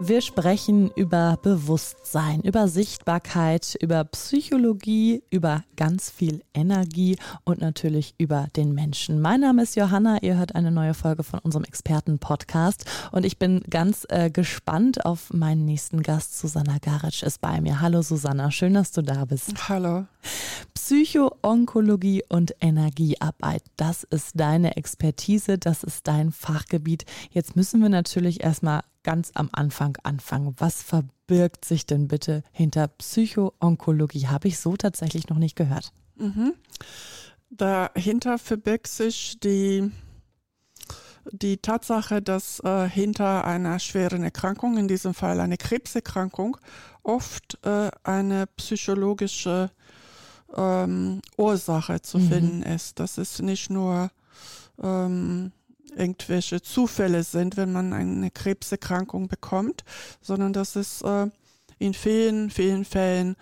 Wir sprechen über Bewusstsein, über Sichtbarkeit, über Psychologie, über ganz viel Energie und natürlich über den Menschen. Mein Name ist Johanna, ihr hört eine neue Folge von unserem Experten-Podcast und ich bin ganz äh, gespannt auf meinen nächsten Gast. Susanna Garitsch ist bei mir. Hallo Susanna, schön, dass du da bist. Hallo. Psycho-Onkologie und Energiearbeit, das ist deine Expertise, das ist dein Fachgebiet. Jetzt müssen wir natürlich erstmal ganz am Anfang anfangen. Was verbirgt sich denn bitte hinter Psychoonkologie? Habe ich so tatsächlich noch nicht gehört. Mhm. Dahinter verbirgt sich die, die Tatsache, dass äh, hinter einer schweren Erkrankung, in diesem Fall eine Krebserkrankung, oft äh, eine psychologische ähm, Ursache zu mhm. finden ist. Das ist nicht nur ähm, irgendwelche Zufälle sind, wenn man eine Krebserkrankung bekommt, sondern dass es äh, in vielen, vielen Fällen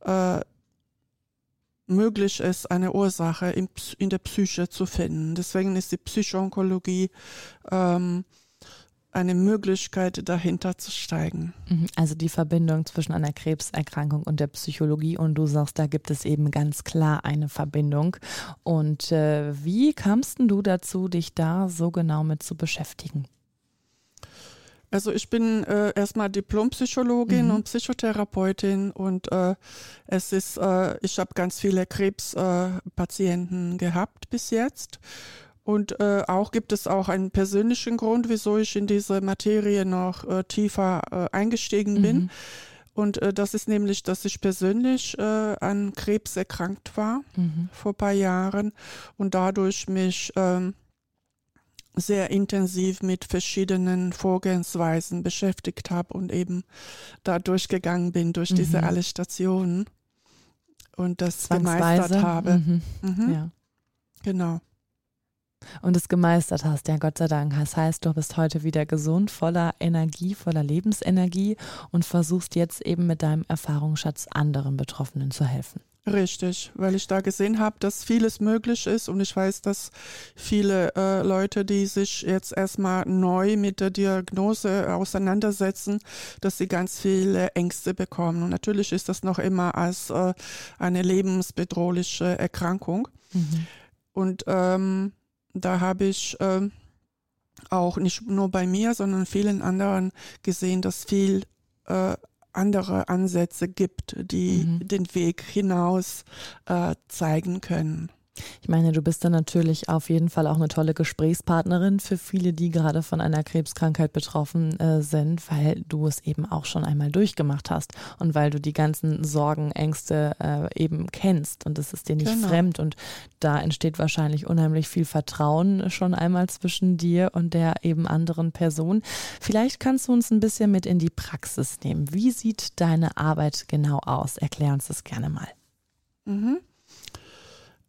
äh, möglich ist, eine Ursache in, in, der Psyche zu finden. Deswegen ist die Psychoonkologie ähm, eine Möglichkeit, dahinter zu steigen. Mhm. Also die Verbindung zwischen einer Krebserkrankung und der Psychologie und du sagst, da gibt es eben ganz klar eine Verbindung. Und äh, wie kamst du dazu, dich da so genau mit zu beschäftigen? Also ich bin äh, erstmal Diplompsychologin mhm. und Psychotherapeutin und äh, es ist, äh, ich habe ganz viele Krebspatienten gehabt bis jetzt und äh, auch gibt es auch einen persönlichen Grund, wieso ich in diese Materie noch äh, tiefer äh, eingestiegen bin. Mhm. Und äh, das ist nämlich, dass ich persönlich äh, an Krebs erkrankt war mhm. vor ein paar Jahren und dadurch mich ähm, sehr intensiv mit verschiedenen Vorgehensweisen beschäftigt habe und eben da durchgegangen bin durch mhm. diese alle Stationen und das gemeistert habe. Mhm. Mhm. Ja. Genau und es gemeistert hast. Ja, Gott sei Dank. Das heißt, du bist heute wieder gesund, voller Energie, voller Lebensenergie und versuchst jetzt eben mit deinem Erfahrungsschatz anderen Betroffenen zu helfen. Richtig, weil ich da gesehen habe, dass vieles möglich ist und ich weiß, dass viele äh, Leute, die sich jetzt erstmal neu mit der Diagnose auseinandersetzen, dass sie ganz viele Ängste bekommen. Und natürlich ist das noch immer als äh, eine lebensbedrohliche Erkrankung. Mhm. Und ähm, da habe ich äh, auch nicht nur bei mir, sondern vielen anderen gesehen, dass viel äh, andere Ansätze gibt, die mhm. den Weg hinaus äh, zeigen können. Ich meine, du bist dann natürlich auf jeden Fall auch eine tolle Gesprächspartnerin für viele, die gerade von einer Krebskrankheit betroffen äh, sind, weil du es eben auch schon einmal durchgemacht hast und weil du die ganzen Sorgen, Ängste äh, eben kennst und es ist dir nicht genau. fremd und da entsteht wahrscheinlich unheimlich viel Vertrauen schon einmal zwischen dir und der eben anderen Person. Vielleicht kannst du uns ein bisschen mit in die Praxis nehmen. Wie sieht deine Arbeit genau aus? Erklär uns das gerne mal. Mhm.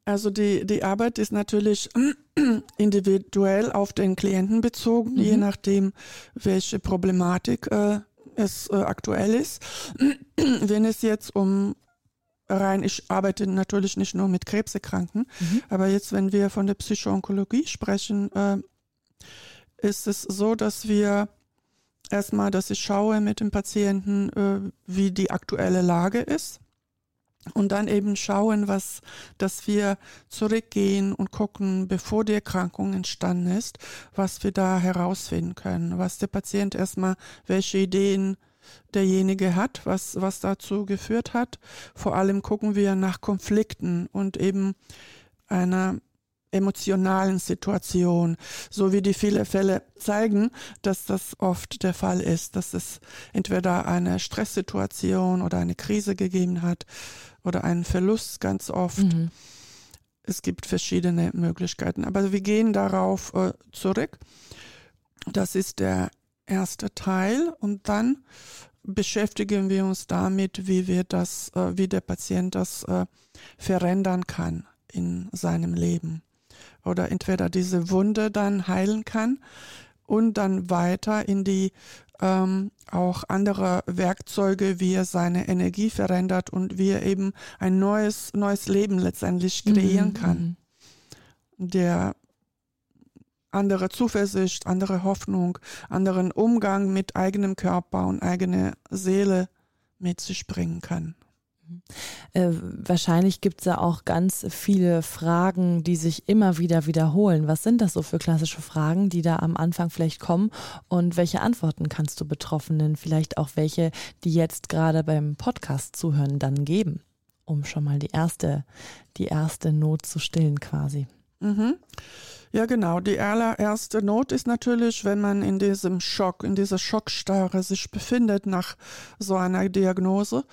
Also die, die Arbeit ist natürlich individuell auf den Klienten bezogen, mhm. je nachdem, welche Problematik äh, es äh, aktuell ist. Wenn es jetzt um rein, ich arbeite natürlich nicht nur mit Krebserkrankten, mhm. aber jetzt, wenn wir von der Psychoonkologie sprechen, äh, ist es so, dass wir erstmal, dass ich schaue mit dem Patienten, äh, wie die aktuelle Lage ist und dann eben schauen, was, dass wir zurückgehen und gucken, bevor die Erkrankung entstanden ist, was wir da herausfinden können, was der Patient erstmal, welche Ideen derjenige hat, was, was dazu geführt hat. Vor allem gucken wir nach Konflikten und eben einer emotionalen Situation, so wie die viele Fälle zeigen, dass das oft der Fall ist, dass es entweder eine Stresssituation oder eine Krise gegeben hat, oder einen Verlust ganz oft. Mhm. Es gibt verschiedene Möglichkeiten, aber wir gehen darauf äh, zurück. Das ist der erste Teil und dann beschäftigen wir uns damit, wie wir das, äh, wie der Patient das äh, verändern kann in seinem Leben. Oder entweder diese Wunde dann heilen kann und dann weiter in die ähm, auch andere Werkzeuge, wie er seine Energie verändert und wie er eben ein neues, neues Leben letztendlich kreieren mhm. kann. Mhm. Der andere Zuversicht, andere Hoffnung, anderen Umgang mit eigenem Körper und eigener Seele mit sich bringen kann. Äh, wahrscheinlich gibt es ja auch ganz viele Fragen, die sich immer wieder wiederholen. Was sind das so für klassische Fragen, die da am Anfang vielleicht kommen? Und welche Antworten kannst du Betroffenen, vielleicht auch welche, die jetzt gerade beim Podcast zuhören, dann geben, um schon mal die erste, die erste Not zu stillen quasi? Mhm. Ja, genau. Die allererste Not ist natürlich, wenn man in diesem Schock, in dieser Schockstarre sich befindet nach so einer Diagnose,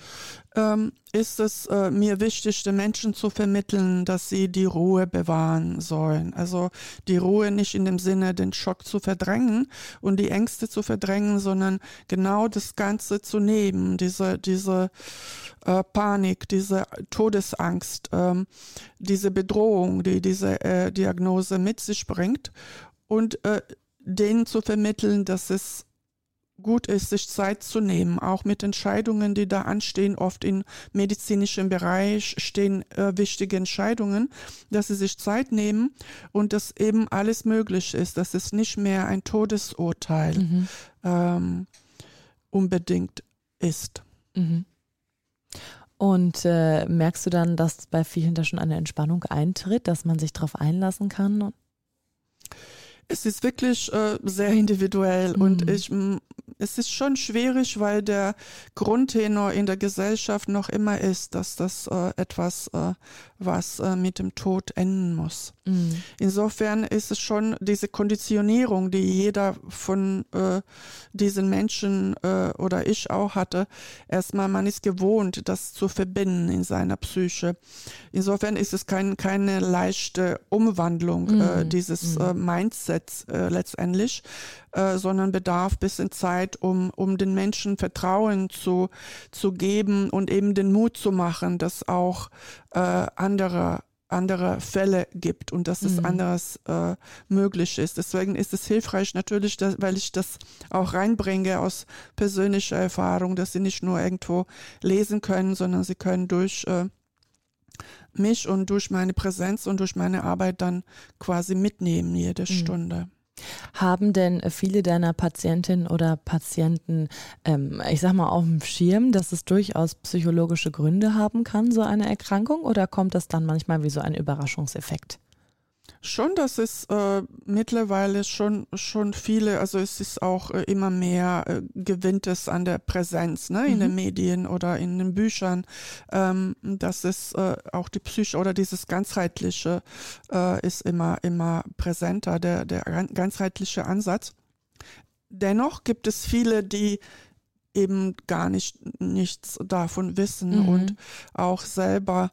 ähm, ist es äh, mir wichtig, den Menschen zu vermitteln, dass sie die Ruhe bewahren sollen. Also die Ruhe nicht in dem Sinne, den Schock zu verdrängen und die Ängste zu verdrängen, sondern genau das Ganze zu nehmen, diese, diese äh, Panik, diese Todesangst, ähm, diese Bedrohung, die diese äh, Diagnose mit sich bringt und äh, denen zu vermitteln, dass es gut ist, sich Zeit zu nehmen, auch mit Entscheidungen, die da anstehen. Oft im medizinischen Bereich stehen äh, wichtige Entscheidungen, dass sie sich Zeit nehmen und dass eben alles möglich ist, dass es nicht mehr ein Todesurteil mhm. ähm, unbedingt ist. Mhm. Und äh, merkst du dann, dass bei vielen da schon eine Entspannung eintritt, dass man sich darauf einlassen kann? Es ist wirklich äh, sehr individuell mhm. und ich es ist schon schwierig, weil der Grundtenor in der Gesellschaft noch immer ist, dass das äh, etwas, äh, was äh, mit dem Tod enden muss. Mhm. Insofern ist es schon diese Konditionierung, die jeder von äh, diesen Menschen äh, oder ich auch hatte. Erstmal, man ist gewohnt, das zu verbinden in seiner Psyche. Insofern ist es kein, keine leichte Umwandlung mhm. dieses mhm. Mindsets letztendlich, sondern bedarf bisschen Zeit, Zeit, um, um den Menschen Vertrauen zu, zu geben und eben den Mut zu machen, dass auch äh, andere andere Fälle gibt und dass es mhm. anderes äh, möglich ist. Deswegen ist es hilfreich natürlich, dass, weil ich das auch reinbringe aus persönlicher Erfahrung, dass sie nicht nur irgendwo lesen können, sondern sie können durch äh, mich und durch meine Präsenz und durch meine Arbeit dann quasi mitnehmen jede mhm. Stunde. Haben denn viele deiner Patientinnen oder Patienten, ähm, ich sag mal, auf dem Schirm, dass es durchaus psychologische Gründe haben kann, so eine Erkrankung, oder kommt das dann manchmal wie so ein Überraschungseffekt? Schon, dass es äh, mittlerweile schon, schon viele, also es ist auch äh, immer mehr äh, gewinnt es an der Präsenz ne, in mhm. den Medien oder in den Büchern, ähm, dass es äh, auch die Psyche oder dieses ganzheitliche äh, ist immer, immer präsenter, der, der ganzheitliche Ansatz. Dennoch gibt es viele, die eben gar nicht nichts davon wissen mhm. und auch selber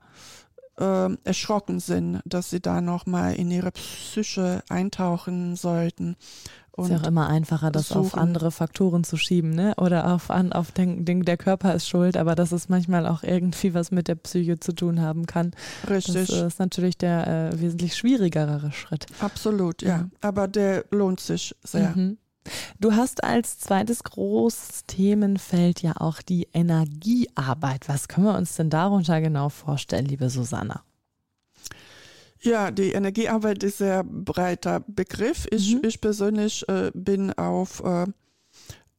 äh, erschrocken sind, dass sie da nochmal in ihre Psyche eintauchen sollten. Und ist ja auch immer einfacher, das suchen. auf andere Faktoren zu schieben, ne? Oder auf, an, auf den, den, der Körper ist schuld, aber dass es manchmal auch irgendwie was mit der Psyche zu tun haben kann. Richtig. Das ist natürlich der äh, wesentlich schwierigere Schritt. Absolut, ja. ja. Aber der lohnt sich sehr. Mhm. Du hast als zweites großes Themenfeld ja auch die Energiearbeit. Was können wir uns denn darunter genau vorstellen, liebe Susanna? Ja, die Energiearbeit ist ein sehr breiter Begriff. Ich, mhm. ich persönlich äh, bin auf äh,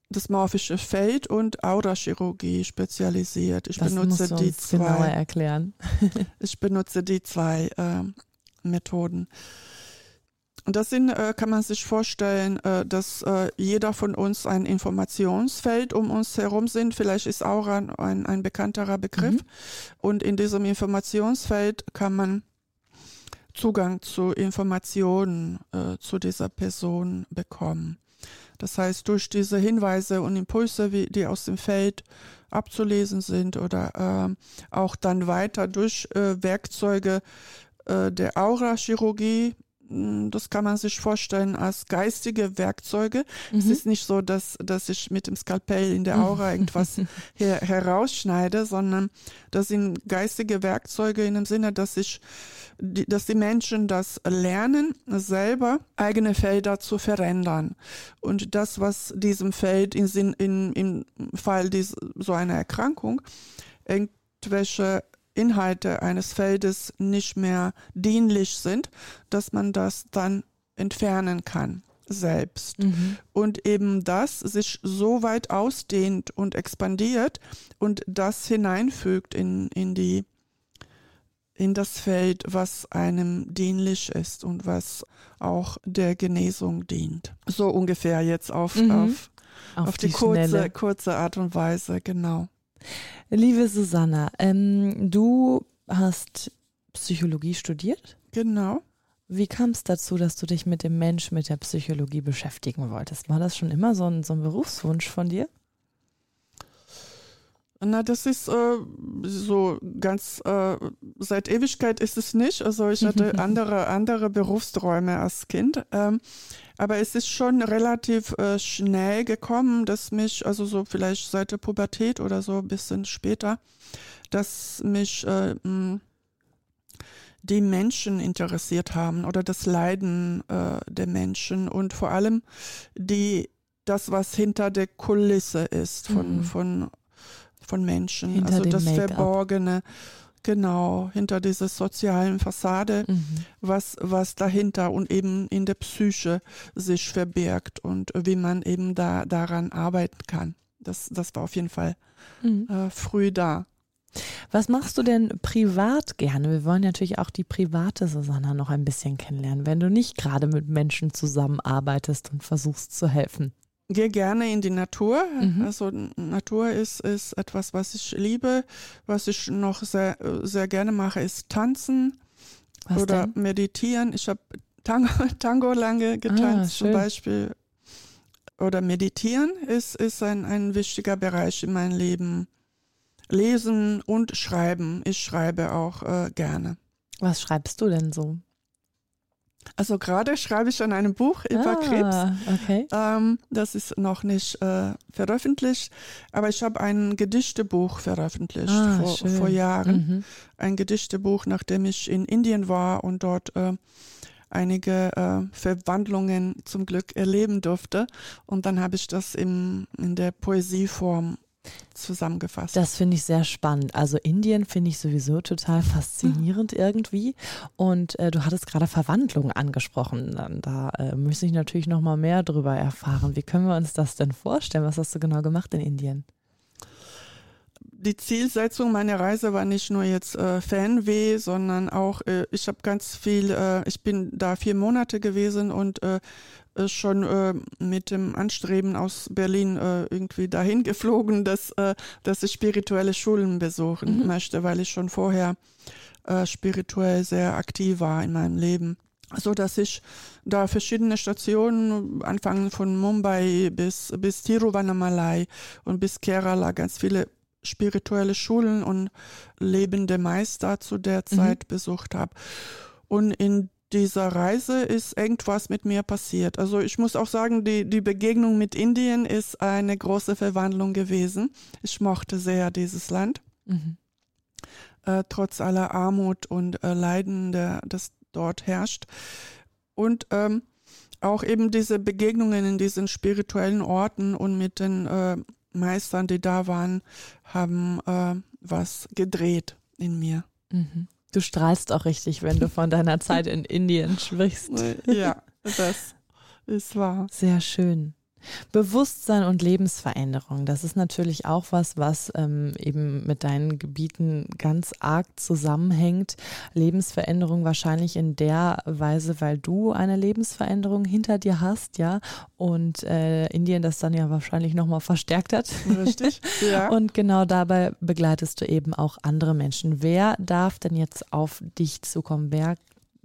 das morphische Feld und Aurachirurgie spezialisiert. Ich das benutze die zwei. Genauer erklären. ich benutze die zwei äh, Methoden. Und das sind, äh, kann man sich vorstellen, äh, dass äh, jeder von uns ein Informationsfeld um uns herum sind. Vielleicht ist Aura ein, ein bekannterer Begriff. Mhm. Und in diesem Informationsfeld kann man Zugang zu Informationen äh, zu dieser Person bekommen. Das heißt, durch diese Hinweise und Impulse, wie, die aus dem Feld abzulesen sind oder äh, auch dann weiter durch äh, Werkzeuge der Aurachirurgie das kann man sich vorstellen als geistige Werkzeuge. Mhm. Es ist nicht so, dass, dass ich mit dem Skalpell in der Aura irgendwas her, herausschneide, sondern das sind geistige Werkzeuge in dem Sinne, dass ich die, dass die Menschen das lernen, selber eigene Felder zu verändern. Und das, was diesem Feld in, in, im Fall dies, so einer Erkrankung irgendwelche Inhalte eines Feldes nicht mehr dienlich sind, dass man das dann entfernen kann selbst. Mhm. Und eben das sich so weit ausdehnt und expandiert und das hineinfügt in, in die in das Feld, was einem dienlich ist und was auch der Genesung dient. So ungefähr jetzt auf, mhm. auf, auf, auf, die, die kurze, kurze Art und Weise, genau. Liebe Susanna, ähm, du hast Psychologie studiert? Genau. Wie kam es dazu, dass du dich mit dem Mensch, mit der Psychologie beschäftigen wolltest? War das schon immer so ein, so ein Berufswunsch von dir? Na, das ist äh, so ganz, äh, seit Ewigkeit ist es nicht. Also ich hatte andere, andere Berufsträume als Kind. Ähm, aber es ist schon relativ äh, schnell gekommen, dass mich, also so vielleicht seit der Pubertät oder so ein bisschen später, dass mich äh, die Menschen interessiert haben oder das Leiden äh, der Menschen und vor allem die das, was hinter der Kulisse ist von, mhm. von von Menschen. Hinter also das Verborgene, genau, hinter dieser sozialen Fassade, mhm. was, was dahinter und eben in der Psyche sich verbirgt und wie man eben da daran arbeiten kann. Das, das war auf jeden Fall mhm. äh, früh da. Was machst du denn privat gerne? Wir wollen natürlich auch die private Susanna noch ein bisschen kennenlernen, wenn du nicht gerade mit Menschen zusammenarbeitest und versuchst zu helfen gehe gerne in die Natur. Mhm. Also Natur ist, ist etwas, was ich liebe. Was ich noch sehr, sehr gerne mache, ist tanzen was oder denn? meditieren. Ich habe Tango, Tango lange getanzt ah, zum Beispiel. Oder meditieren ist, ist ein, ein wichtiger Bereich in meinem Leben. Lesen und schreiben. Ich schreibe auch äh, gerne. Was schreibst du denn so? Also gerade schreibe ich an einem Buch über ah, Krebs. Okay. Ähm, das ist noch nicht äh, veröffentlicht, aber ich habe ein Gedichtebuch veröffentlicht ah, vor, vor, Jahren. Mhm. Ein Gedichtebuch, nachdem ich in Indien war und dort äh, einige äh, Verwandlungen zum Glück erleben durfte. Und dann habe ich das im, in der Poesieform zusammengefasst. Das finde ich sehr spannend. Also Indien finde ich sowieso total faszinierend mhm. irgendwie. Und äh, du hattest gerade Verwandlung angesprochen. Da äh, müsste ich natürlich noch mal mehr darüber erfahren. Wie können wir uns das denn vorstellen? Was hast du genau gemacht in Indien? die Zielsetzung meiner Reise war nicht nur jetzt äh, Fanweh, sondern auch, äh, ich habe ganz viel, äh, ich bin da vier Monate gewesen und äh, schon äh, mit dem Anstreben aus Berlin äh, irgendwie dahin geflogen, dass, äh, dass ich spirituelle Schulen besuchen mhm. möchte, weil ich schon vorher äh, spirituell sehr aktiv war in meinem Leben. So dass ich da verschiedene Stationen, anfangen von Mumbai bis, bis Tiruvannamalai und bis Kerala, ganz viele spirituelle Schulen und lebende Meister zu der mhm. Zeit mhm. besucht habe. Und in dieser Reise ist irgendwas mit mir passiert. Also ich muss auch sagen, die, die Begegnung mit Indien ist eine große Verwandlung gewesen. Ich mochte sehr dieses Land. Mhm. Äh, trotz aller Armut und äh, Leiden, der, das dort herrscht. Und ähm, auch eben diese Begegnungen in diesen spirituellen Orten und mit den äh, Meistern, die da waren, haben äh, was gedreht in mir. Mhm. Du strahlst auch richtig, wenn du von deiner Zeit in Indien sprichst. Ja, das ist wahr. Sehr schön. Bewusstsein und Lebensveränderung, das ist natürlich auch was, was ähm, eben mit deinen Gebieten ganz arg zusammenhängt. Lebensveränderung wahrscheinlich in der Weise, weil du eine Lebensveränderung hinter dir hast, ja, und äh, Indien das dann ja wahrscheinlich nochmal verstärkt hat. Richtig, ja. Und genau dabei begleitest du eben auch andere Menschen. Wer darf denn jetzt auf dich zukommen? Wer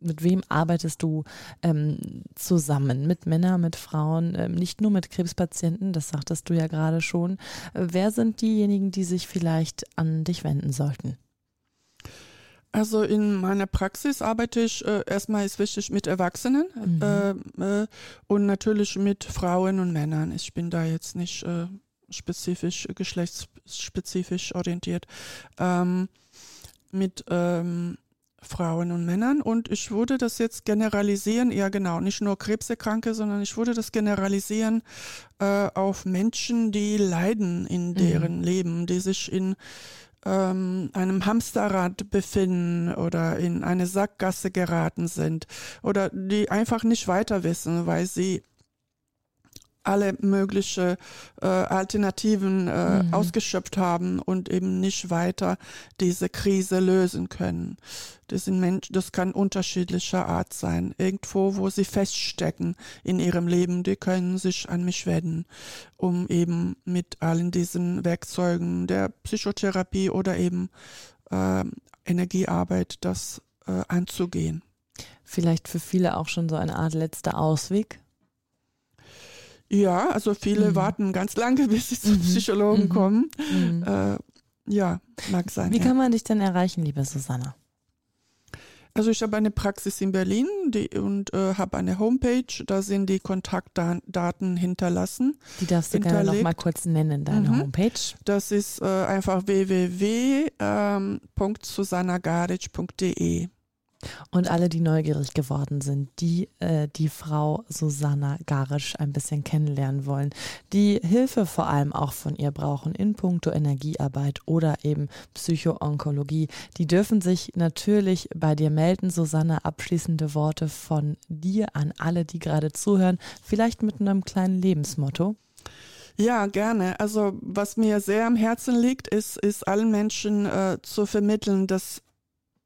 mit wem arbeitest du ähm, zusammen? Mit Männern, mit Frauen, ähm, nicht nur mit Krebspatienten, das sagtest du ja gerade schon. Äh, wer sind diejenigen, die sich vielleicht an dich wenden sollten? Also in meiner Praxis arbeite ich äh, erstmal ist wichtig mit Erwachsenen mhm. äh, äh, und natürlich mit Frauen und Männern. Ich bin da jetzt nicht äh, spezifisch geschlechtsspezifisch orientiert. Ähm, mit ähm, Frauen und Männern und ich würde das jetzt generalisieren, ja genau, nicht nur Krebserkranke, sondern ich würde das generalisieren äh, auf Menschen, die leiden in deren mhm. Leben, die sich in ähm, einem Hamsterrad befinden oder in eine Sackgasse geraten sind oder die einfach nicht weiter wissen, weil sie alle mögliche äh, Alternativen äh, mhm. ausgeschöpft haben und eben nicht weiter diese Krise lösen können. Das, sind Menschen, das kann unterschiedlicher Art sein. Irgendwo, wo sie feststecken in ihrem Leben, die können sich an mich wenden, um eben mit allen diesen Werkzeugen der Psychotherapie oder eben äh, Energiearbeit das äh, anzugehen. Vielleicht für viele auch schon so eine Art letzter Ausweg? Ja, also viele mhm. warten ganz lange, bis sie zum mhm. Psychologen mhm. kommen. Mhm. Äh, ja, mag sein. Wie ja. kann man dich denn erreichen, liebe Susanna? Also ich habe eine Praxis in Berlin die, und äh, habe eine Homepage, da sind die Kontaktdaten hinterlassen. Die darfst du gerne noch mal kurz nennen, deine mhm. Homepage. Das ist äh, einfach www.susannagaric.de. Und alle, die neugierig geworden sind, die äh, die Frau Susanna Garisch ein bisschen kennenlernen wollen, die Hilfe vor allem auch von ihr brauchen in puncto Energiearbeit oder eben Psychoonkologie, die dürfen sich natürlich bei dir melden. Susanna, abschließende Worte von dir an alle, die gerade zuhören, vielleicht mit einem kleinen Lebensmotto. Ja, gerne. Also was mir sehr am Herzen liegt, ist, ist allen Menschen äh, zu vermitteln, dass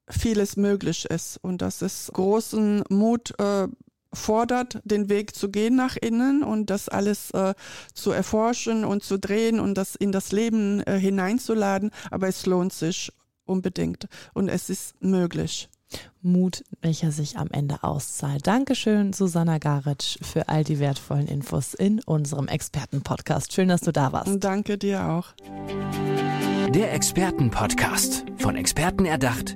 vieles möglich ist und dass es großen Mut äh, fordert, den Weg zu gehen nach innen und das alles äh, zu erforschen und zu drehen und das in das Leben äh, hineinzuladen. Aber es lohnt sich unbedingt und es ist möglich. Mut, welcher sich am Ende auszahlt. Dankeschön, Susanna Garitsch, für all die wertvollen Infos in unserem Expertenpodcast. Schön, dass du da warst. Danke dir auch. Der Expertenpodcast, von Experten erdacht,